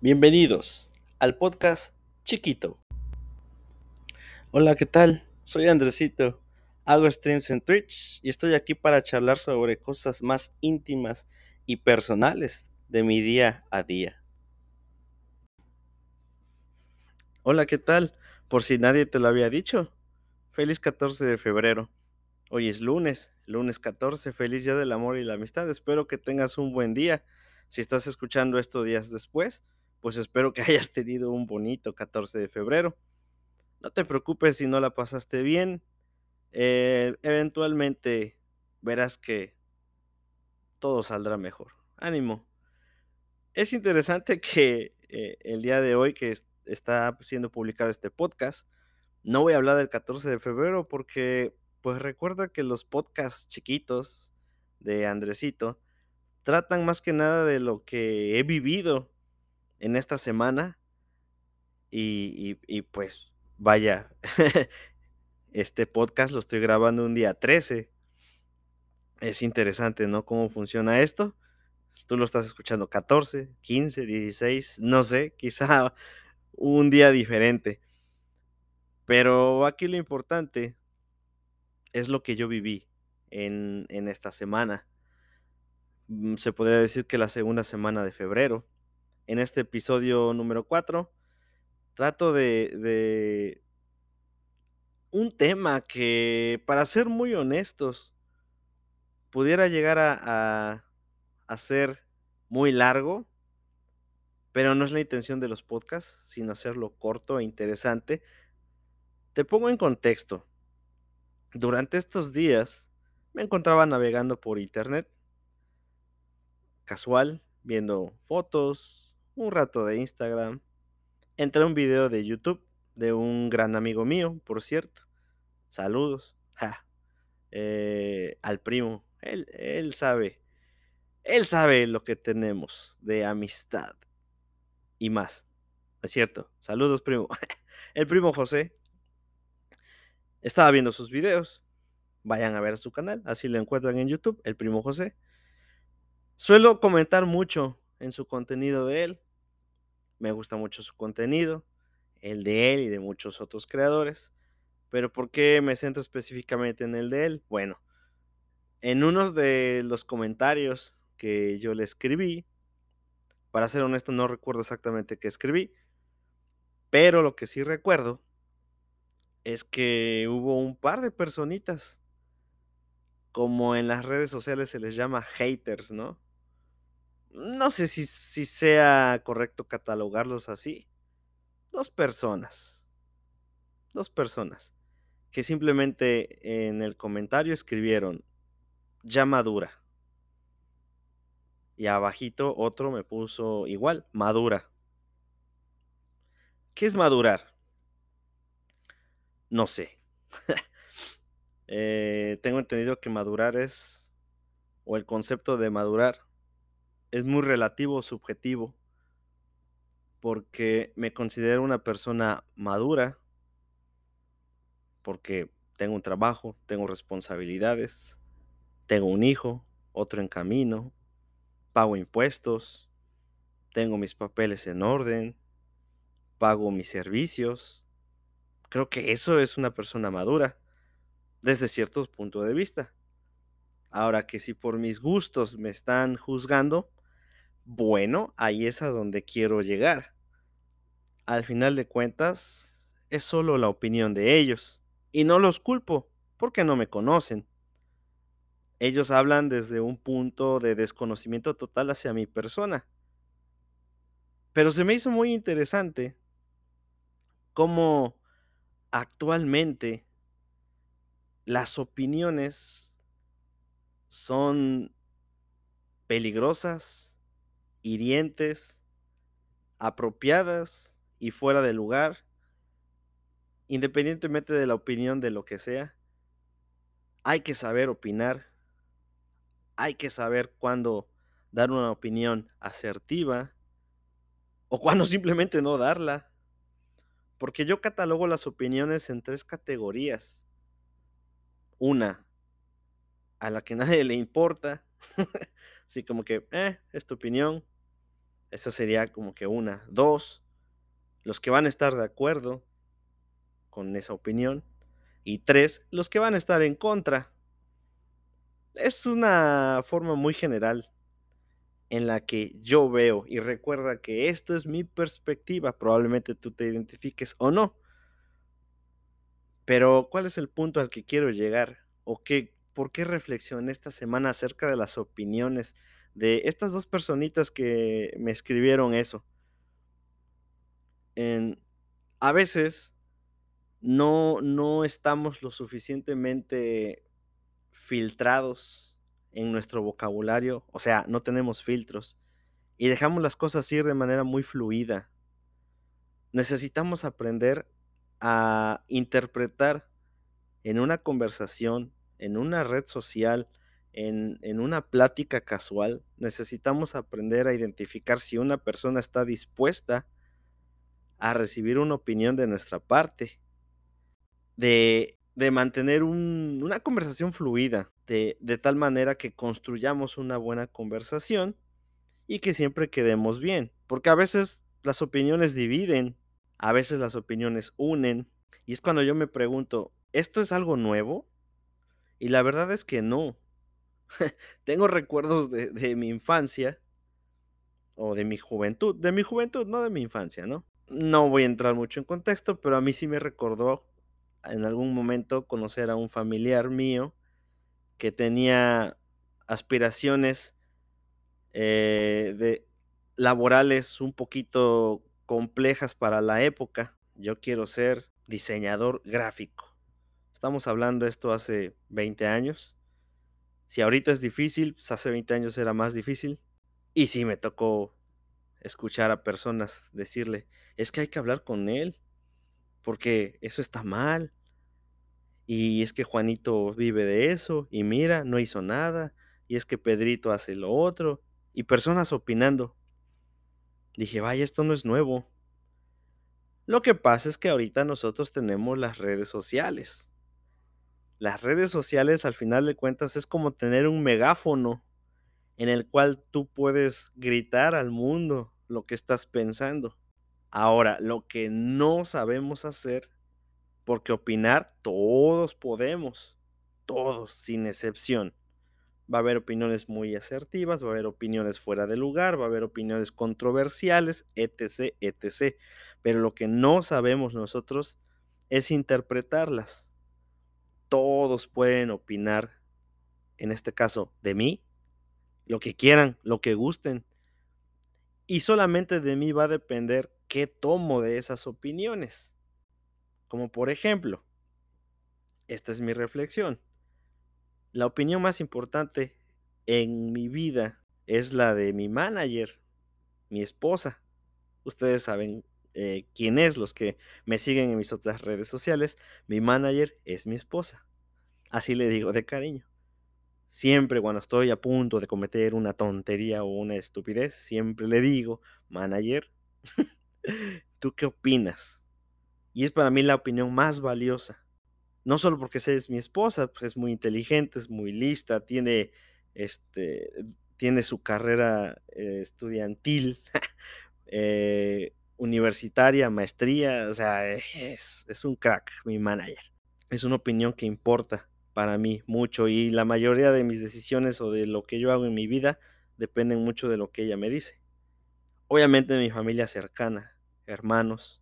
Bienvenidos al podcast chiquito. Hola, ¿qué tal? Soy Andresito. Hago streams en Twitch y estoy aquí para charlar sobre cosas más íntimas y personales de mi día a día. Hola, ¿qué tal? Por si nadie te lo había dicho, feliz 14 de febrero. Hoy es lunes, lunes 14, feliz día del amor y la amistad. Espero que tengas un buen día. Si estás escuchando esto días después, pues espero que hayas tenido un bonito 14 de febrero. No te preocupes si no la pasaste bien. Eh, eventualmente verás que todo saldrá mejor. Ánimo. Es interesante que eh, el día de hoy que está siendo publicado este podcast, no voy a hablar del 14 de febrero porque pues recuerda que los podcasts chiquitos de Andresito tratan más que nada de lo que he vivido en esta semana. Y, pues vaya, este podcast lo estoy grabando un día 13. Es interesante, ¿no? ¿Cómo funciona esto? Tú lo estás escuchando 14, 15, 16, no sé, quizá un día diferente. Pero aquí lo importante es lo que yo viví en, en esta semana. Mm, se podría decir que la segunda semana de febrero en este episodio número 4 trato de, un tema que, para ser muy honestos, pudiera llegar a, a, ser muy largo, pero no es la intención de los podcasts, sino hacerlo corto e interesante. Te pongo en contexto. Durante estos días me encontraba navegando por internet, casual, viendo fotos, un rato de Instagram, entré a un video de YouTube de un gran amigo mío, por cierto. Saludos. Eh, al primo. Él, él sabe. Él sabe lo que tenemos de amistad. Y más. Es cierto. Saludos, primo. El primo José. Estaba viendo sus videos. Vayan a ver su canal. Así lo encuentran en YouTube. El primo José. Suelo comentar mucho en su contenido de él me gusta mucho su contenido, el de él y de muchos otros creadores. Pero ¿por qué me centro específicamente en el de él? Bueno, en uno de los comentarios que yo le escribí, para ser honesto no recuerdo exactamente qué escribí, pero lo que sí recuerdo es que hubo un par de personitas, como en las redes sociales se les llama haters, ¿no? No sé si, sea correcto catalogarlos así. Dos personas. Dos personas. Que simplemente en el comentario escribieron ya madura. Y abajito otro me puso igual, madura. ¿Qué es madurar? No sé. Eh, tengo entendido que madurar es, o el concepto de madurar es muy relativo, subjetivo, porque me considero una persona madura, porque tengo un trabajo, tengo responsabilidades, tengo un hijo, otro en camino, pago impuestos, tengo mis papeles en orden, pago mis servicios. Creo que eso es una persona madura, desde ciertos puntos de vista. Ahora que si por mis gustos me están juzgando, bueno, ahí es a donde quiero llegar. Al final de cuentas, es solo la opinión de ellos. Y no los culpo, porque no me conocen. Ellos hablan desde un punto de desconocimiento total hacia mi persona. Pero se me hizo muy interesante cómo actualmente las opiniones son peligrosas, hirientes, apropiadas y fuera de lugar, independientemente de la opinión de lo que sea, hay que saber opinar, hay que saber cuándo dar una opinión asertiva o cuándo simplemente no darla. Porque yo catalogo las opiniones en tres categorías. Una, a la que nadie le importa. Así como que, eh, es tu opinión. Esa sería como que una. 2, los que van a estar de acuerdo con esa opinión. Y 3, los que van a estar en contra. Es una forma muy general en la que yo veo y recuerda que esto es mi perspectiva, probablemente tú te identifiques o no. Pero, ¿cuál es el punto al que quiero llegar? ¿O qué por qué reflexioné esta semana acerca de las opiniones de estas 2 personitas que me escribieron eso? En a veces no no estamos lo suficientemente filtrados en nuestro vocabulario, o sea, no tenemos filtros, y dejamos las cosas ir de manera muy fluida. Necesitamos aprender a interpretar en una conversación, en una red social, en en una plática casual, necesitamos aprender a identificar si una persona está dispuesta a recibir una opinión de nuestra parte. De de mantener un una conversación fluida, de de tal manera que construyamos una buena conversación y que siempre quedemos bien, porque a veces las opiniones dividen, a veces las opiniones unen, y es cuando yo me pregunto, ¿esto es algo nuevo? Y la verdad es que no. Tengo recuerdos de mi infancia o de mi juventud, de mi juventud, no de mi infancia, ¿no? No voy a entrar mucho en contexto, pero a mí sí me recordó en algún momento conocer a un familiar mío que tenía aspiraciones, eh, de laborales un poquito complejas para la época. Yo quiero ser diseñador gráfico. Estamos hablando esto hace 20 años. Si ahorita es difícil, pues hace 20 años era más difícil. Y sí me tocó escuchar a personas decirle: "Es que hay que hablar con él, porque eso está mal". Y es que Juanito vive de eso, y mira, no hizo nada, y es que Pedrito hace lo otro, y personas opinando. Dije: "Vaya, esto no es nuevo". Lo que pasa es que ahorita nosotros tenemos las redes sociales. Las redes sociales, al final de cuentas, es como tener un megáfono en el cual tú puedes gritar al mundo lo que estás pensando. Ahora, lo que no sabemos hacer, porque opinar todos podemos, todos, sin excepción. Va a haber opiniones muy asertivas, va a haber opiniones fuera de lugar, va a haber opiniones controversiales, etc, etc. Pero lo que no sabemos nosotros es interpretarlas. Todos pueden opinar, en este caso, de mí, lo que quieran, lo que gusten. Y solamente de mí va a depender qué tomo de esas opiniones. Como por ejemplo esta es mi reflexión. La opinión más importante en mi vida es la de mi mánager, mi esposa. Ustedes saben, eh, quién es, los que me siguen en mis otras redes sociales. Mi mánager es mi esposa. Así le digo de cariño. Siempre cuando estoy a punto de cometer una tontería o una estupidez, siempre le digo: "Mánager, ¿tú qué opinas?". Y es para mí la opinión más valiosa. No solo porque es mi esposa, pues es muy inteligente, es muy lista, tiene, este, tiene su carrera estudiantil, eh, universitaria, maestría, o sea, es un crack, mi mánager. Es una opinión que importa para mí mucho, y la mayoría de mis decisiones, o de lo que yo hago en mi vida, dependen mucho de lo que ella me dice. Obviamente, mi familia cercana, hermanos,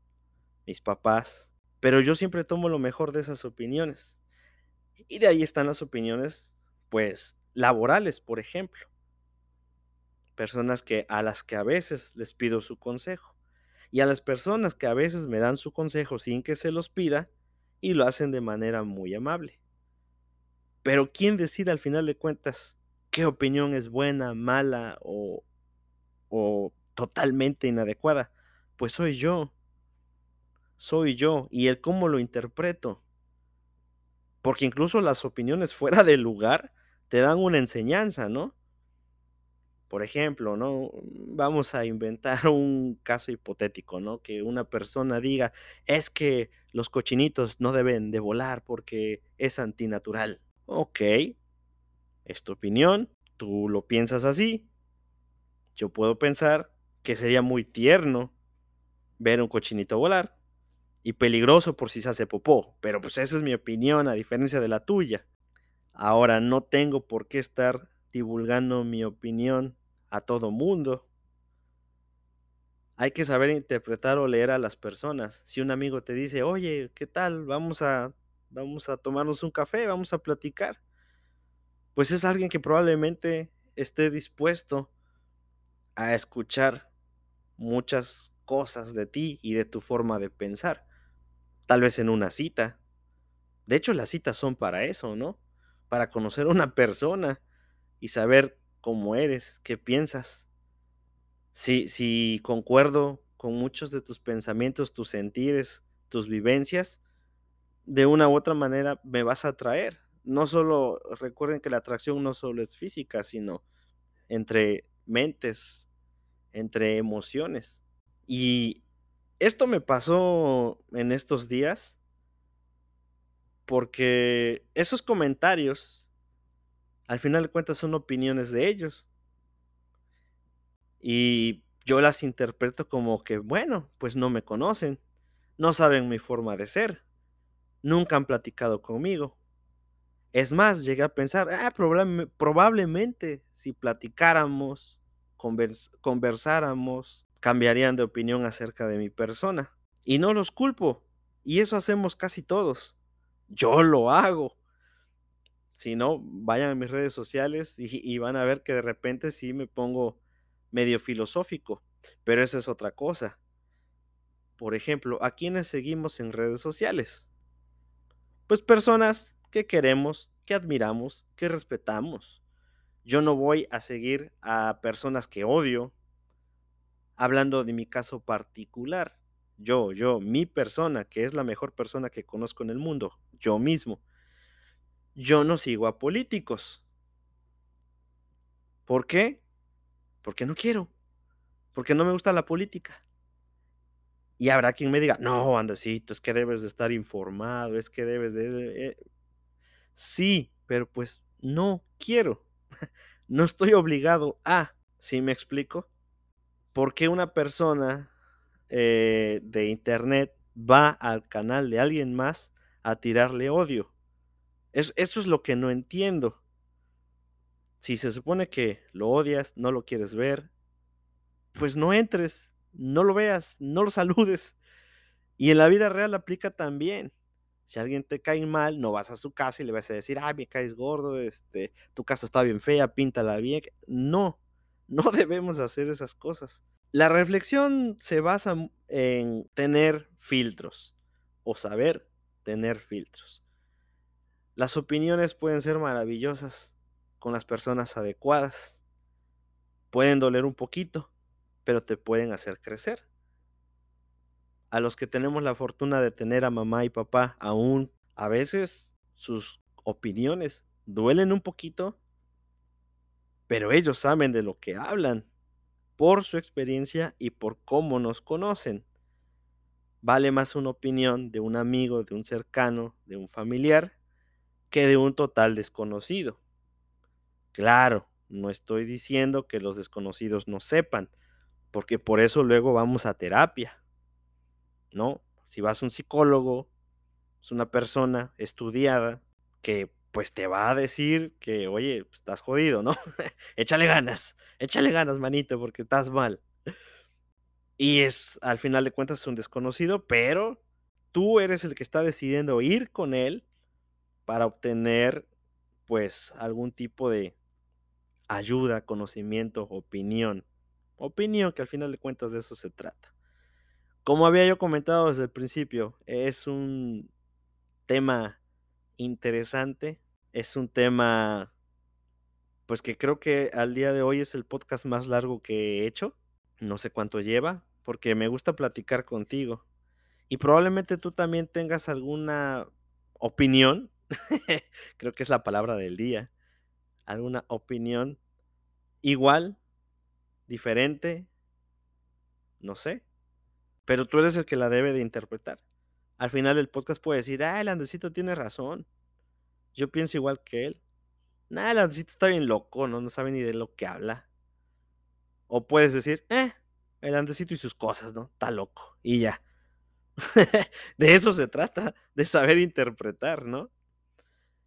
mis papás, pero yo siempre tomo lo mejor de esas opiniones. Y de ahí están las opiniones, pues, laborales, por ejemplo. Personas que a las que a veces les pido su consejo, y a las personas que a veces me dan su consejo sin que se los pida, y lo hacen de manera muy amable. Pero, ¿quién decide al final de cuentas qué opinión es buena, mala o o totalmente inadecuada? Pues soy yo. Soy yo, y el cómo lo interpreto. Porque incluso las opiniones fuera de lugar te dan una enseñanza, ¿no? Por ejemplo, ¿no? Vamos a inventar un caso hipotético, ¿no? Que una persona diga: "Es que los cochinitos no deben de volar porque es antinatural". Okey. Es tu opinión, tú lo piensas así. Yo puedo pensar que sería muy tierno ver un cochinito volar y peligroso por si se hace popó, pero pues esa es mi opinión a diferencia de la tuya. Ahora no tengo por qué estar divulgando mi opinión a todo mundo. Hay que saber interpretar o leer a las personas. Si un amigo te dice, oye, ¿qué tal? Vamos a, vamos a tomarnos un café, vamos a platicar. Pues es alguien que probablemente esté dispuesto a escuchar muchas cosas de ti y de tu forma de pensar. Tal vez en una cita. De hecho, las citas son para eso, ¿no? Para conocer a una persona y saber cómo eres, qué piensas. Si, si concuerdo con muchos de tus pensamientos, tus sentires, tus vivencias, de una u otra manera me vas a atraer. No solo, recuerden que la atracción no solo es física, sino entre mentes, entre emociones. Y esto me pasó en estos días porque esos comentarios, al final de cuentas, son opiniones de ellos. Y yo las interpreto como que, bueno, pues no me conocen, no saben mi forma de ser, nunca han platicado conmigo. Es más, llegué a pensar, ah, probablemente si platicáramos, conversáramos, cambiarían de opinión acerca de mi persona. Y no los culpo. Y eso hacemos casi todos. Yo lo hago. Si no, vayan a mis redes sociales y, van a ver que de repente sí me pongo medio filosófico. Pero esa es otra cosa. Por ejemplo, ¿a quiénes seguimos en redes sociales? Pues personas que queremos, que admiramos, que respetamos. Yo no voy a seguir a personas que odio, hablando de mi caso particular, yo, yo, mi persona, que es la mejor persona que conozco en el mundo, yo mismo, yo no sigo a políticos. ¿Por qué? Porque no quiero, porque no me gusta la política. Y habrá quien me diga, no, Andresito, es que debes de estar informado, es que debes de... Eh". Sí, pero pues no quiero. no estoy obligado a, ¿sí me explico? ¿por qué una persona eh, de internet va al canal de alguien más a tirarle odio? Eso es lo que no entiendo. Si se supone que lo odias, no lo quieres ver, pues no entres, no lo veas, no lo saludes. Y en la vida real aplica también. Si alguien te cae mal, no vas a su casa y le vas a decir, ah, me caes gordo, este, tu casa está bien fea, píntala bien. No, no debemos hacer esas cosas. La reflexión se basa en tener filtros o saber tener filtros. Las opiniones pueden ser maravillosas con las personas adecuadas. Pueden doler un poquito, pero te pueden hacer crecer. A los que tenemos la fortuna de tener a mamá y papá, aún a veces sus opiniones duelen un poquito, pero ellos saben de lo que hablan por su experiencia y por cómo nos conocen. Vale más una opinión de un amigo, de un cercano, de un familiar, que de un total desconocido. Claro, no estoy diciendo que los desconocidos no sepan, porque por eso luego vamos a terapia. ¿No? Si vas a un psicólogo, es una persona estudiada que pues te va a decir que, oye, pues, estás jodido, ¿no? échale ganas, échale ganas, manito, porque estás mal. Y es, al final de cuentas, un desconocido, pero tú eres el que está decidiendo ir con él para obtener, pues, algún tipo de ayuda, conocimiento, opinión. Opinión, que al final de cuentas de eso se trata. Como había yo comentado desde el principio, es un tema interesante, es un tema, pues que creo que al día de hoy es el podcast más largo que he hecho. No sé cuánto lleva, porque me gusta platicar contigo. Y probablemente tú también tengas alguna opinión, creo que es la palabra del día, alguna opinión igual, diferente, no sé, pero tú eres el que la debe de interpretar. Al final el podcast puede decir, ah, el Andesito tiene razón. Yo pienso igual que él. Nada, el Andresito está bien loco, ¿no? No sabe ni de lo que habla. O puedes decir, eh, el Andresito y sus cosas, ¿no? Está loco, y ya. de eso se trata, de saber interpretar, ¿no?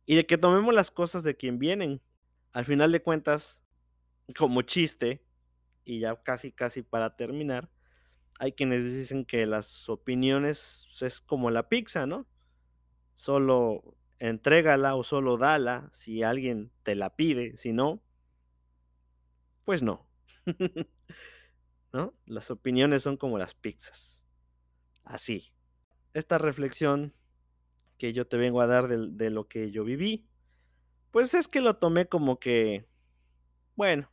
Y de que tomemos las cosas de quien vienen. Al final de cuentas, como chiste, y ya casi, casi para terminar, hay quienes dicen que las opiniones es como la pizza, ¿no? Solo entrégala o solo dala si alguien te la pide, si no, pues no. ¿No? Las opiniones son como las pizzas. Así. Esta reflexión que yo te vengo a dar de, lo que yo viví, pues es que lo tomé como que, bueno,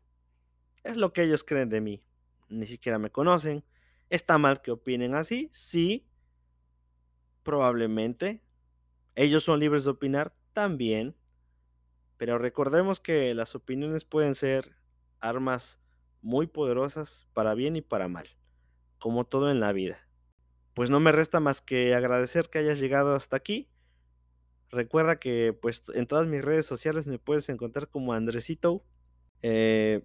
es lo que ellos creen de mí. Ni siquiera me conocen. ¿Está mal que opinen así? Sí. Probablemente. ¿Ellos son libres de opinar? También. Pero recordemos que las opiniones pueden ser armas muy poderosas para bien y para mal, como todo en la vida. Pues no me resta más que agradecer que hayas llegado hasta aquí. Recuerda que pues en todas mis redes sociales me puedes encontrar como Andresito. Eh,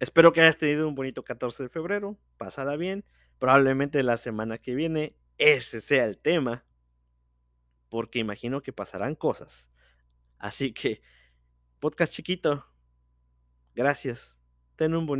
espero que hayas tenido un bonito 14 de febrero. Pásala bien. Probablemente la semana que viene ese sea el tema. Porque imagino que pasarán cosas. Así que, podcast chiquito. Gracias. Ten un bonito